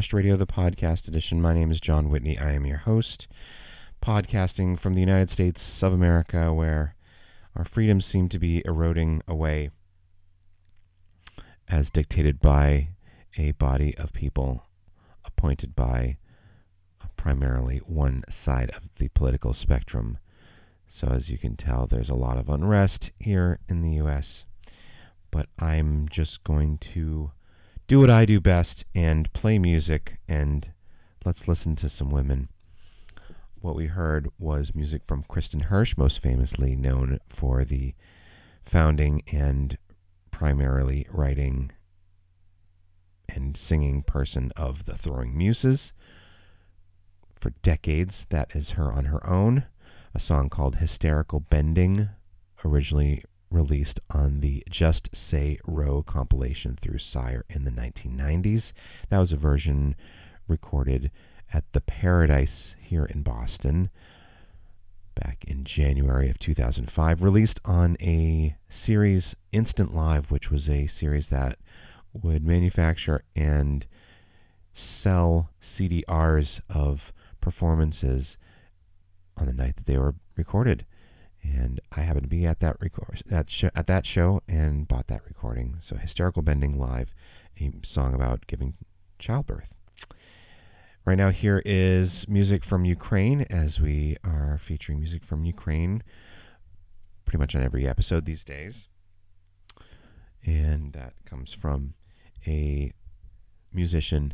Radio, the podcast edition. My name is John Whitney. I am your host, podcasting from the United States of America, where our freedoms seem to be eroding away as dictated by a body of people appointed by primarily one side of the political spectrum. So, as you can tell, there's a lot of unrest here in the U.S., but I'm just going to do what I do best and play music and let's listen to some women. What we heard was music from Kristin Hersh, most famously known for the founding and primarily writing and singing person of the Throwing Muses. For decades, that is her on her own. A song called Hysterical Bending, originally released on the Just Say Roe compilation through Sire in the 1990s. That was a version recorded at the Paradise here in Boston back in January of 2005, released on a series Instant Live, which was a series that would manufacture and sell CDRs of performances on the night that they were recorded and I happened to be at that record that sh- at that show and bought that recording. So hysterical bending live, a song about giving childbirth. Right now, here is music from Ukraine, as we are featuring music from Ukraine pretty much on every episode these days. And that comes from a musician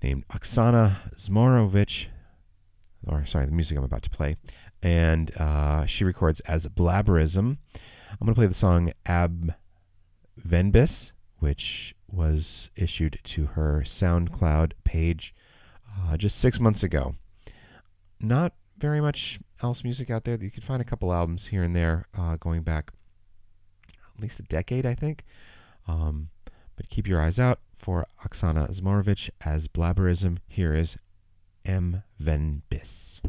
named Oksana Zmorovich, or sorry, the music I'm about to play and uh, she records as Blabarism. I'm going to play the song Ab Venbis, which was issued to her SoundCloud page uh, just six months ago. Not very much else music out there. You can find a couple albums here and there uh, going back at least a decade, I think. Um, but keep your eyes out for Oksana Zmorovich as Blabarism. Here is M. Venbis.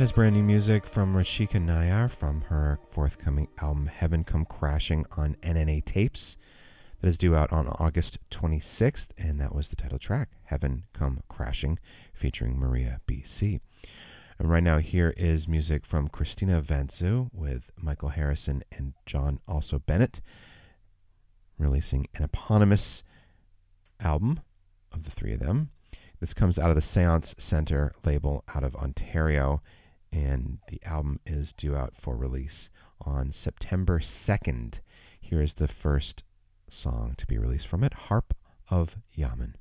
That is brand new music from Rachika Nayar from her forthcoming album Heaven Come Crashing on NNA Tapes. That is due out on August 26th, and that was the title track, Heaven Come Crashing, featuring Maria BC. And right now, here is music from Christina Vantzou with Michael Harrison and John Also Bennett, releasing an eponymous album of the three of them. This comes out of the Séance Centre label out of Ontario and the album is due out for release on September 2nd. Here is the first song to be released from it Harp of Yaman.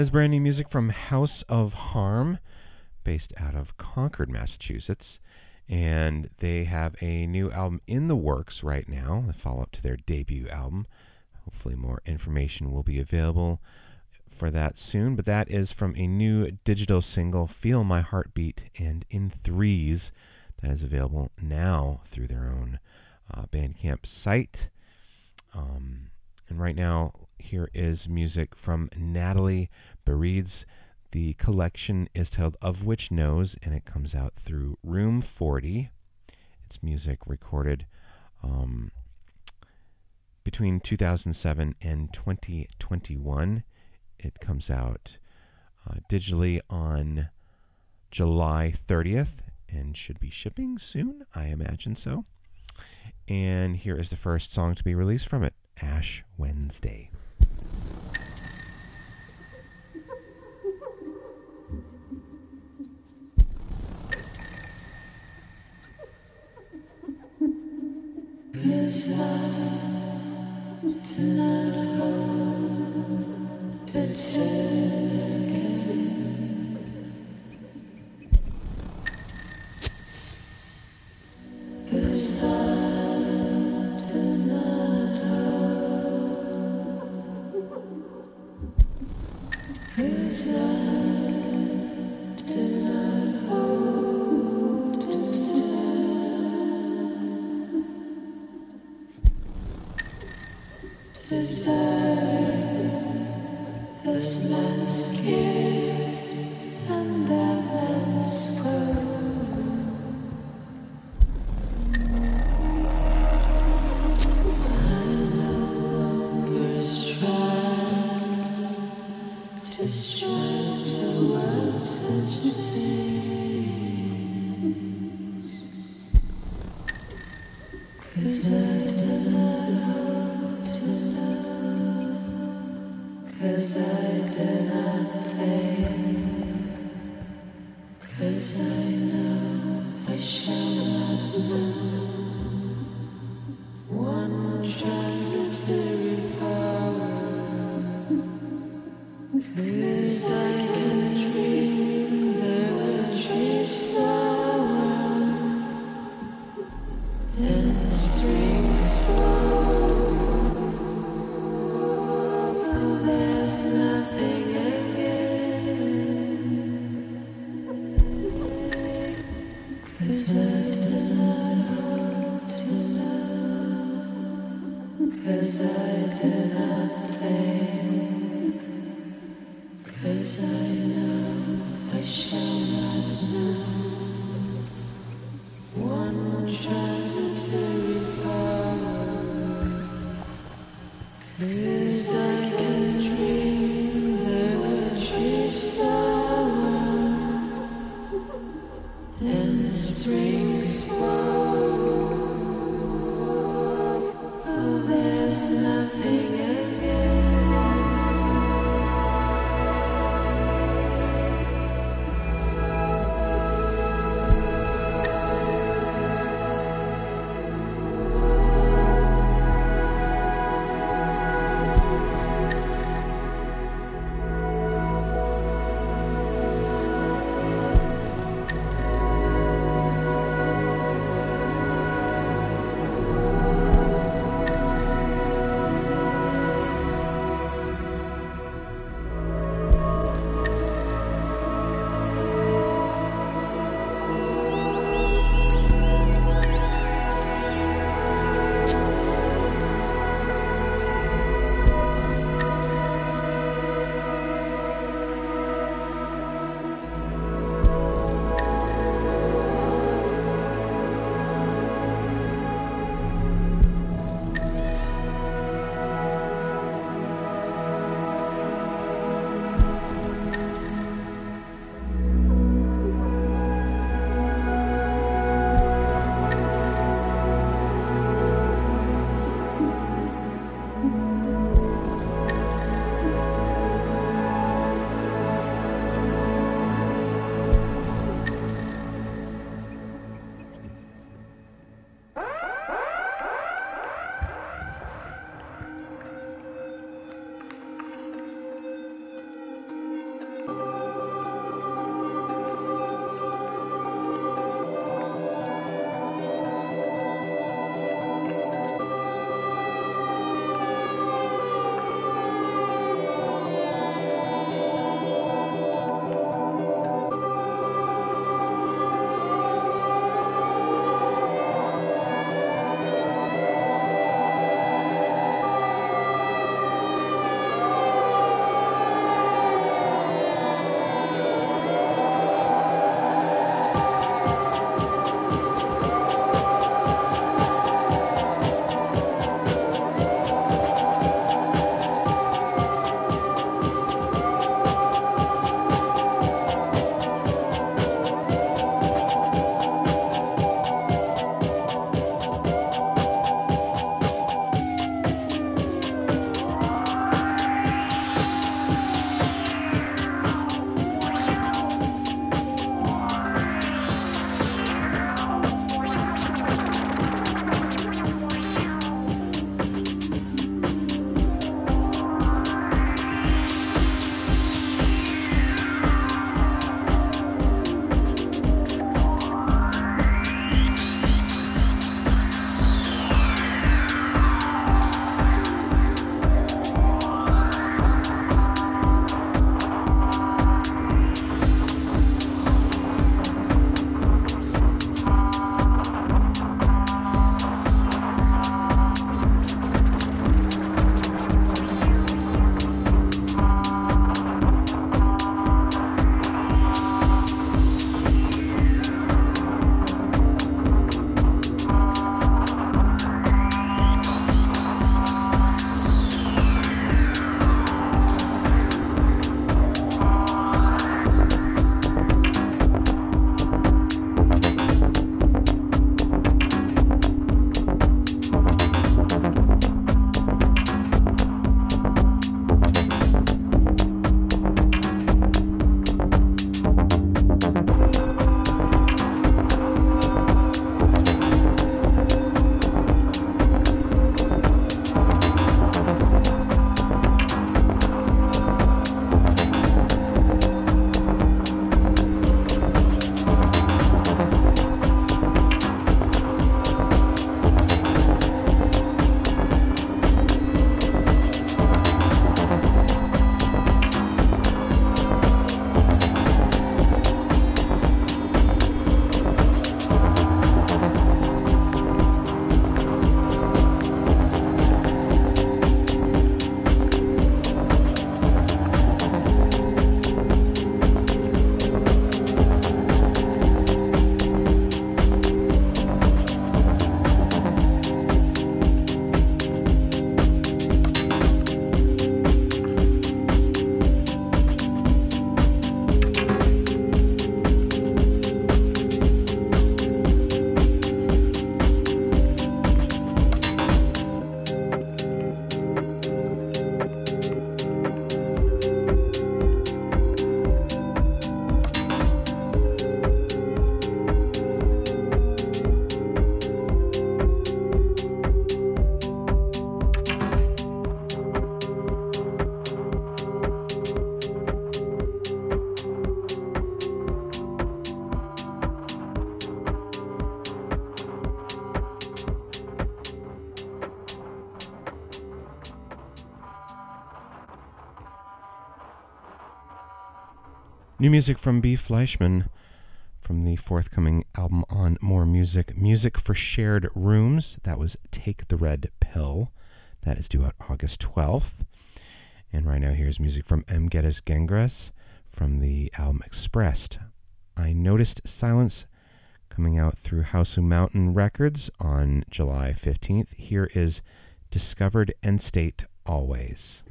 That is brand new music from House of Harm, based out of Concord, Massachusetts. And they have a new album in the works right now, the follow up to their debut album. Hopefully, more information will be available for that soon. But that is from a new digital single, Feel My Heartbeat, and in threes, that is available now through their own uh, Bandcamp site. Um, and right now, here is music from Natalie Beridze. The collection is titled Of Which Knows, and it comes out through Room 40. It's music recorded um, between 2007 and 2021. It comes out uh, digitally on July 30th and should be shipping soon, I imagine so. And here is the first song to be released from it Ash Wednesday. Desire to not hold, to. New music from B. Fleischmann from the forthcoming album on Morr Music, Music for Shared Rooms. That was Take the Red Pill. That is due out August 12th. And right now, here's music from M. Geddes Gengras from the album Expressed. I Noticed Silence coming out through Hausu Mountain Records on July 15th. Here is Discovered End State Always.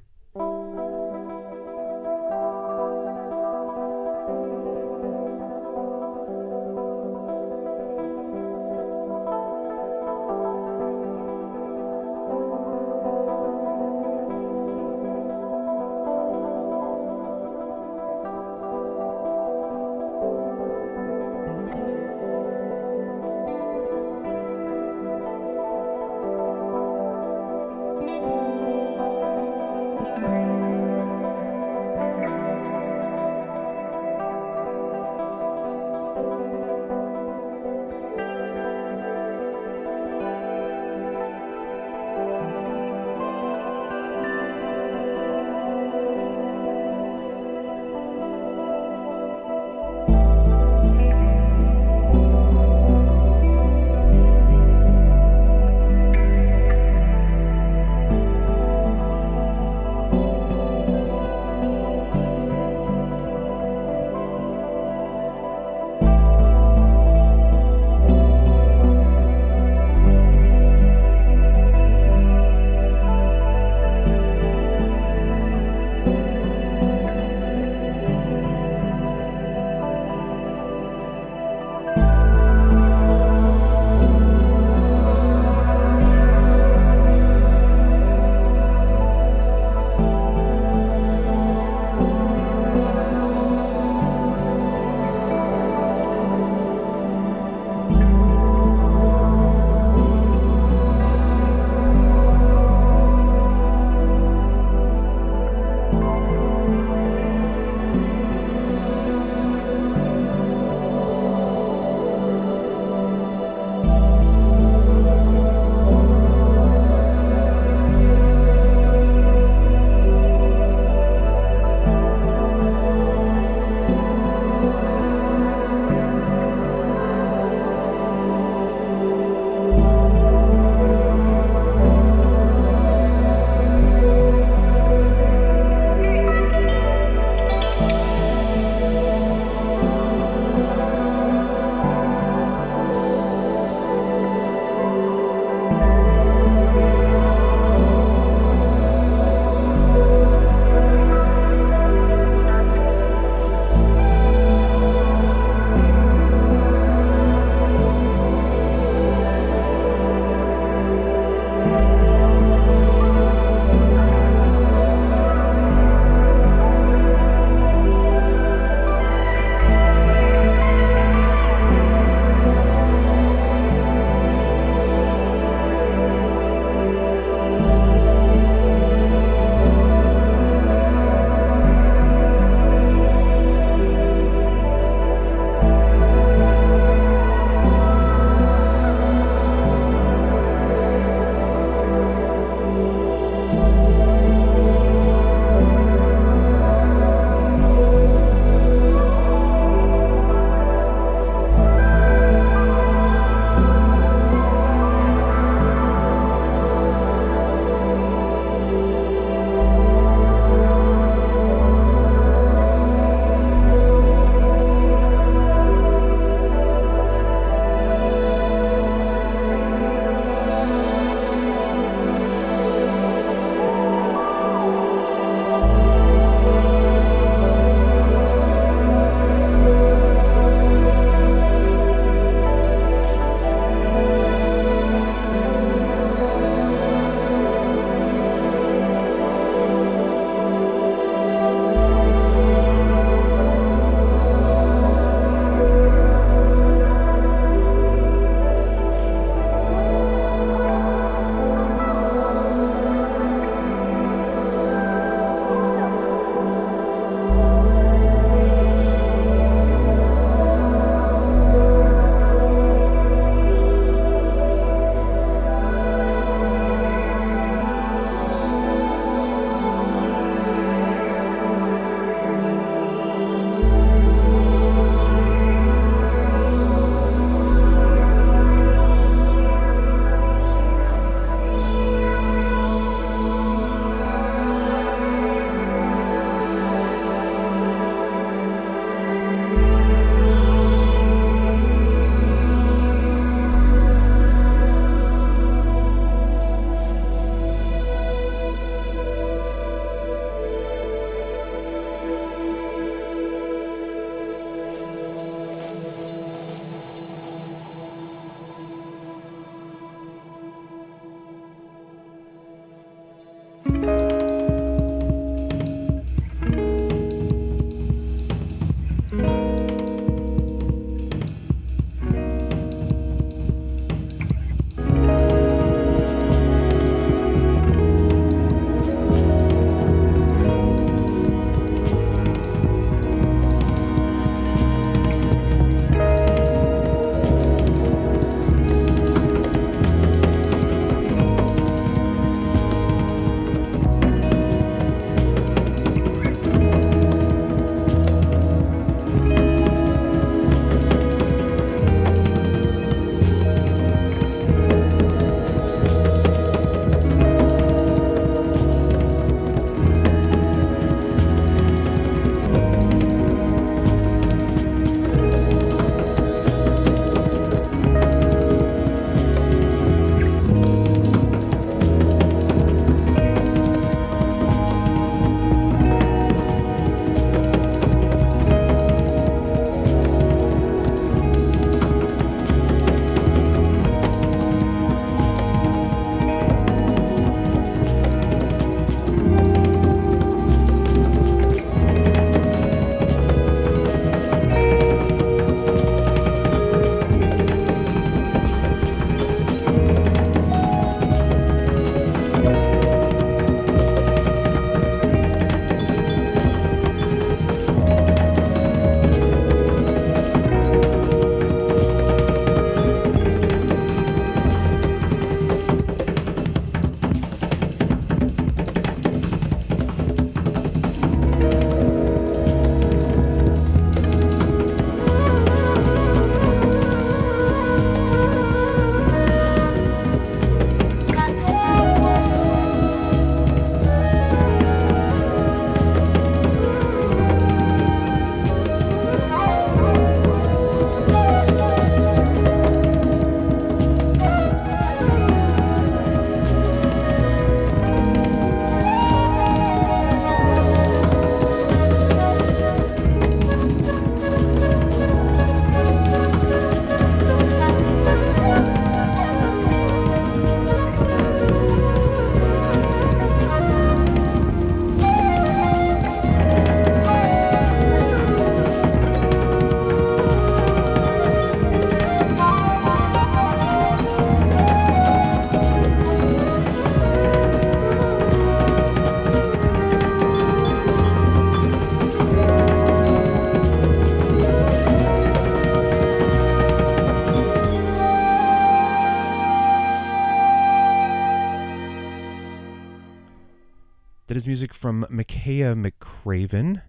Is music from Makaya McCraven,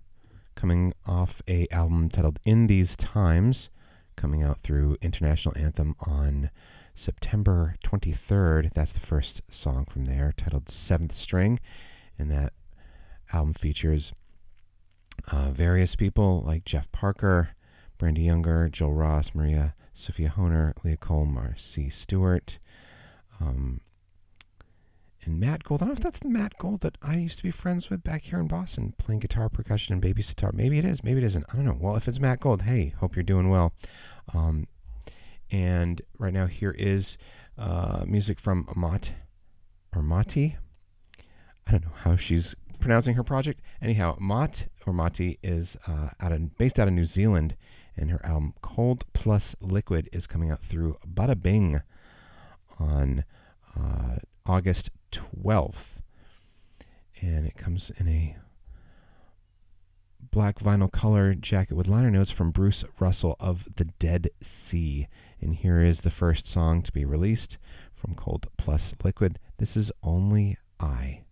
coming off a album titled "In These Times," coming out through International Anthem on September 23rd. That's the first song from there, titled Seventh String. And that album features uh, various people like Jeff Parker, Brandee Younger, Joel Ross, Maria Sophia Honer, Leah Cole, Marcy Stewart, um, and Matt Gold. I don't know if that's the Matt Gold that I used to be friends with back here in Boston, playing guitar, percussion, and baby sitar. Maybe it is, maybe it isn't. I don't know. Well, if it's Matt Gold, hey, hope you're doing well. Um, and right now, here is uh, music from Amat or Mati. I don't know how she's pronouncing her project. Anyhow, Mott or Mati is uh, out of, based out of New Zealand, and her album Cold Plus Liquid is coming out through Ba Da Bing on uh, August 12th. And it comes in a black vinyl color jacket with liner notes from Bruce Russell of The Dead C. And here is the first song to be released from Cold Plus Liquid. This is Only I.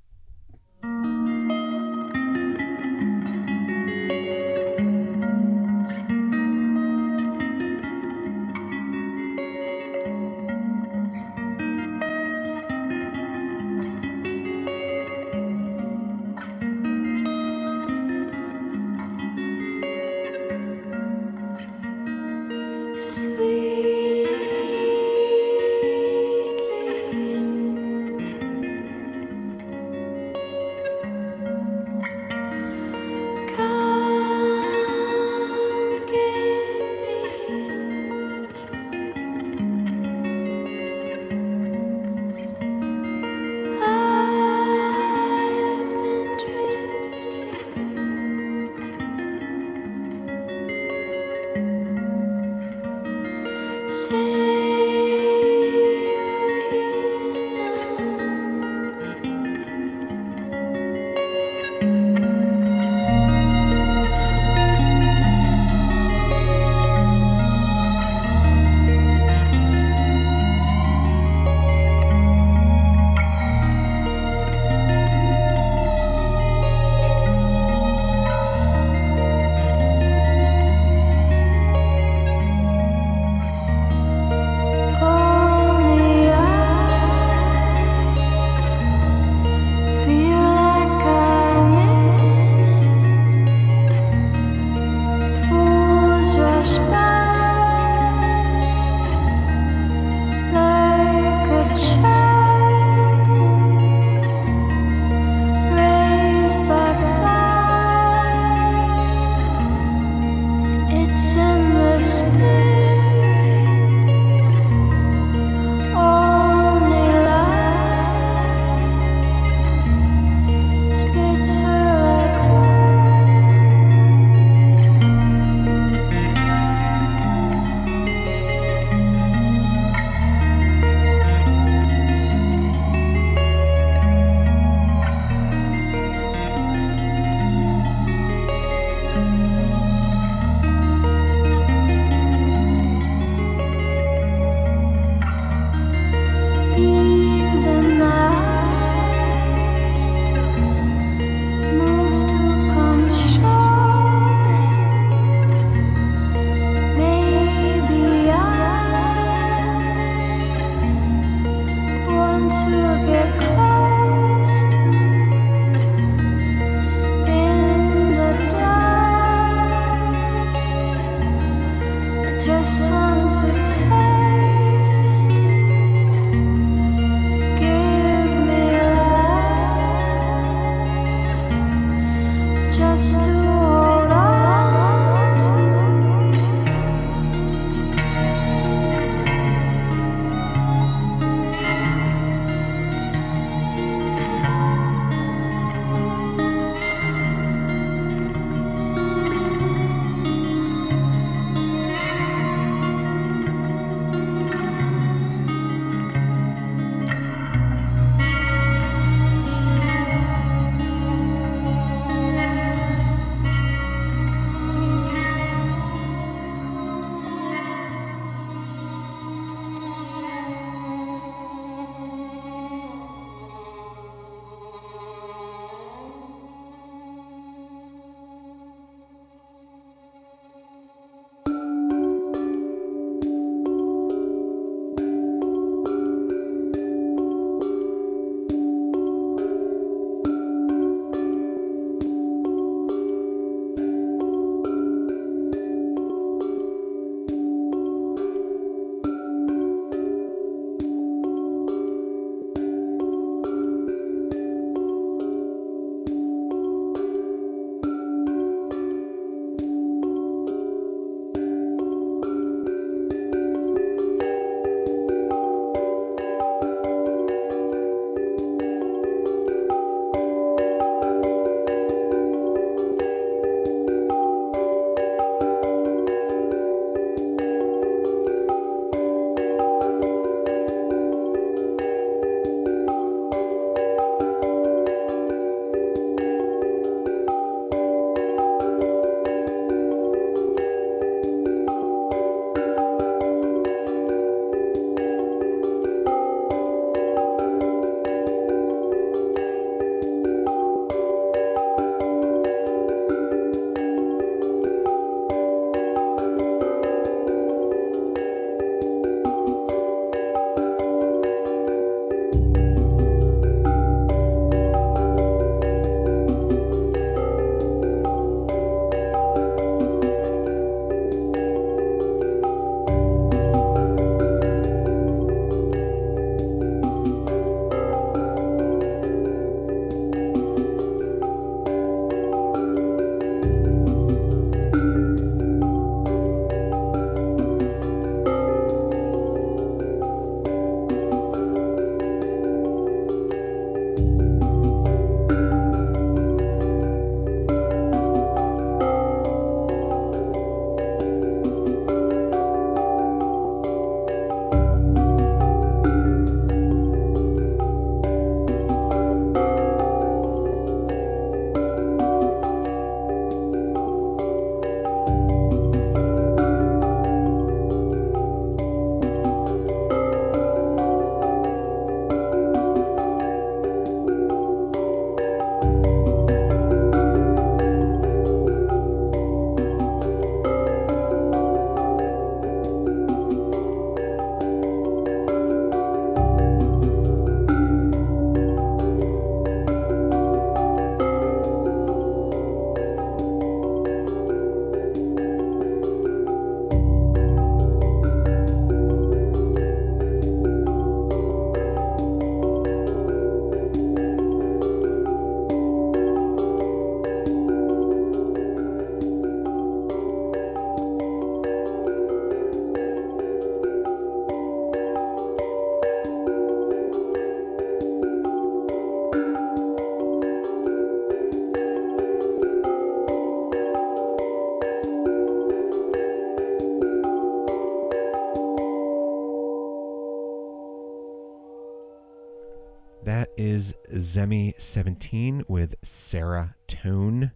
is Zemi17 with Serra Tone,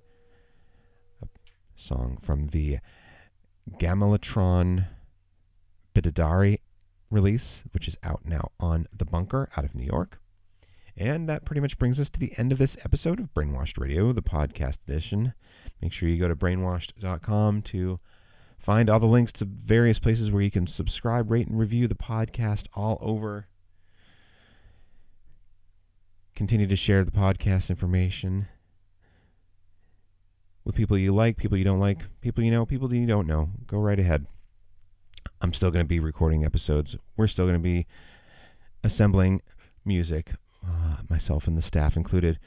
a song from the Gamelatron Bidadari release, which is out now on The Bunker out of New York. And that pretty much brings us to the end of this episode of Brainwashed Radio, the podcast edition. Make sure you go to brainwashed.com to find all the links to various places where you can subscribe, rate, and review the podcast all over. Continue to share the podcast information with people you like, people you don't like, people you know, people you don't know. Go right ahead. I'm still going to be recording episodes. We're still going to be assembling music, uh, myself and the staff included.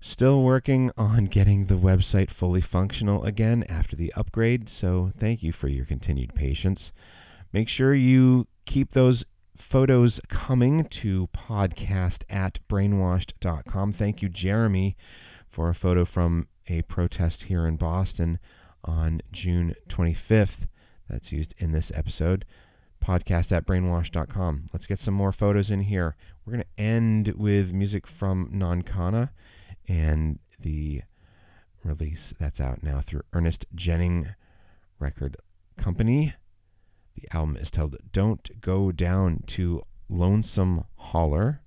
Still working on getting the website fully functional again after the upgrade, so thank you for your continued patience. Make sure you keep those photos coming to podcast at brainwashed.com. Thank you, Jeremy, for a photo from a protest here in Boston on June 25th. That's used in this episode. Podcast at brainwashed.com. Let's get some more photos in here. We're going to end with music from Nonconnah and the release that's out now through Ernest Jennings Record Company. The album is titled Don't Go Down to Lonesome Holler.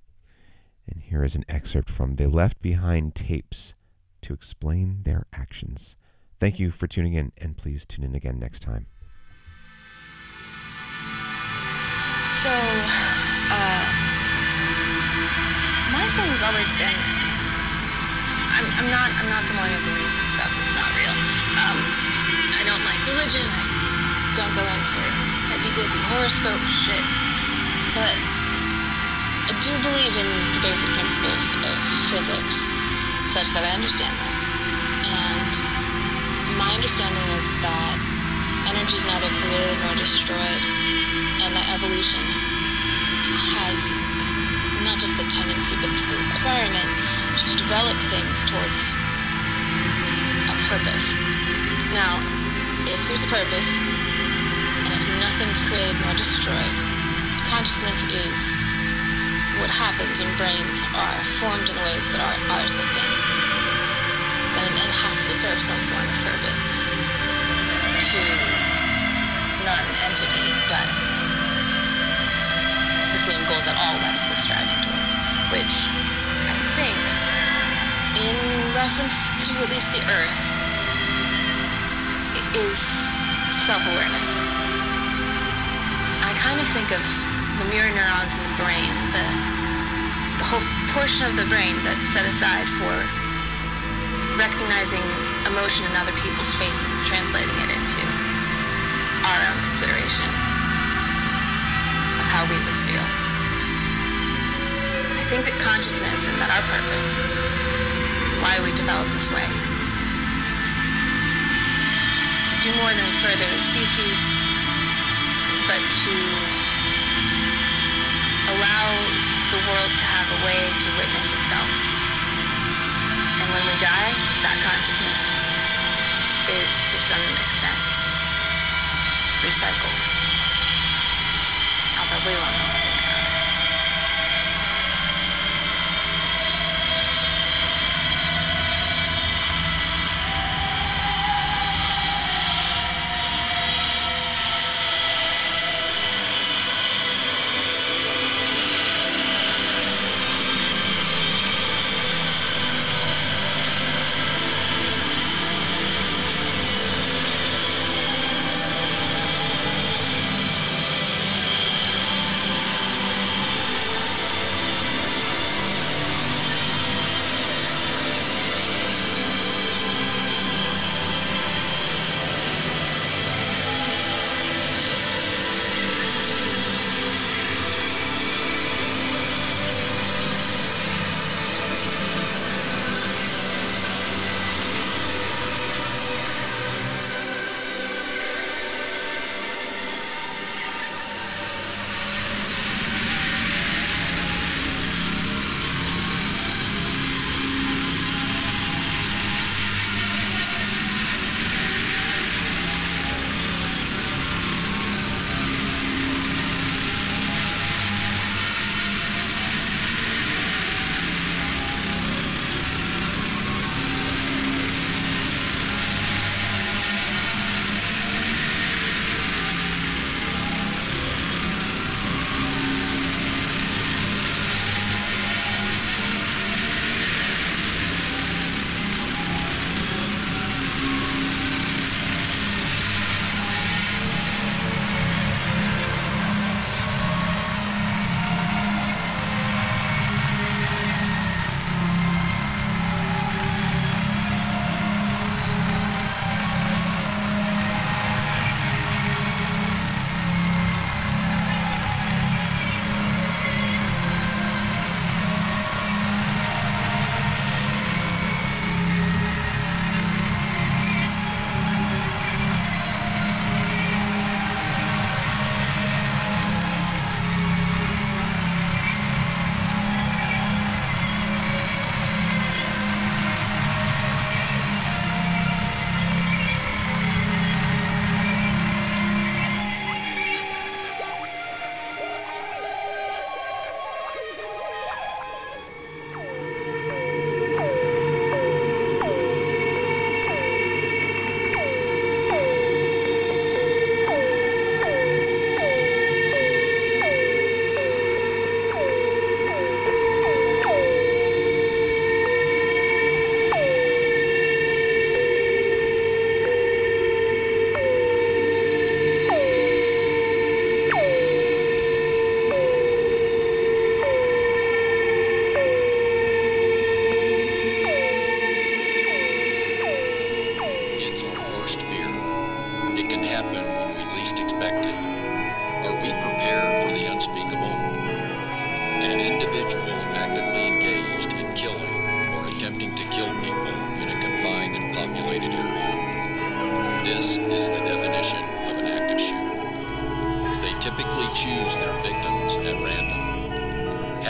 And here is an excerpt from The Left Behind tapes to explain their actions. Thank you for tuning in, and please tune in again next time. So, uh, my thing's always been. I'm, I'm not. I'm not someone who believes in stuff that's not real. Um, I don't like religion. I don't go in for heavy dippy horoscope shit. But I do believe in the basic principles of physics, such that I understand them. And my understanding is that energy is neither created nor destroyed, and that evolution has not just the tendency but the requirement to develop things towards a purpose. Now, if there's a purpose, nothing's created nor destroyed, consciousness is what happens when brains are formed in the ways that our, ours have been. Then it has to serve some form of purpose to not an entity, but the same goal that all life is striving towards, which I think, in reference to at least the Earth, is self-awareness. I kind of think of the mirror neurons in the brain, the the whole portion of the brain that's set aside for recognizing emotion in other people's faces and translating it into our own consideration of how we would feel. I think that consciousness and that our purpose, why we developed this way, is to do more than further the species, but to allow the world to have a way to witness itself. And when we die, that consciousness is to some extent recycled. Although we won't know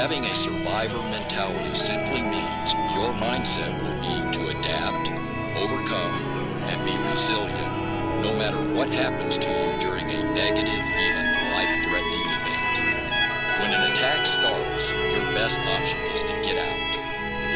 Having a survivor mentality simply means your mindset will be to adapt, overcome, and be resilient no matter what happens to you during a negative, even life-threatening event. When an attack starts, your best option is to get out.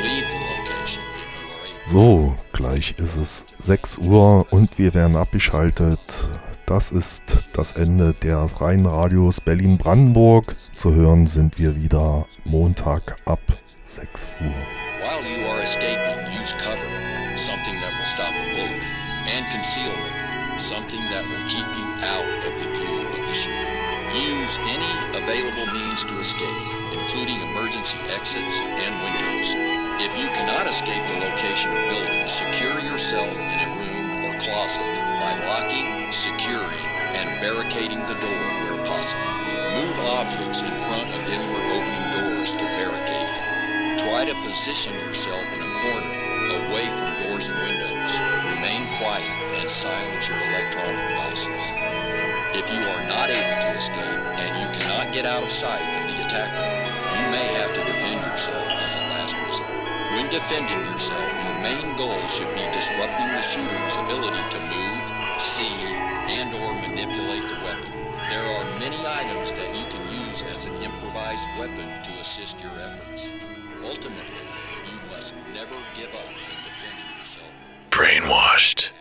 Leave the location if you are able. So, gleich ist es 6 Uhr und wir werden abgeschaltet. Das ist das Ende der freien Radios Berlin-Brandenburg. Zu hören sind wir wieder Montag ab 6 Uhr. While you are escaping, use cover, something that will stop a bullet, and concealment, something that will keep you out of the view of the shooter. Use any available means to escape, including emergency exits and windows. If you cannot escape the location or building, secure yourself in a closet by locking, securing, and barricading the door where possible. Move objects in front of inward opening doors to barricade. Try to position yourself in a corner, away from doors and windows. Remain quiet and silence your electronic devices. If you are not able to escape and you cannot get out of sight of the attacker, you may have to defend yourself as a last resort. Defending yourself, your main goal should be disrupting the shooter's ability to move, see, and or manipulate the weapon. There are many items that you can use as an improvised weapon to assist your efforts. Ultimately, you must never give up in defending yourself. Brainwashed.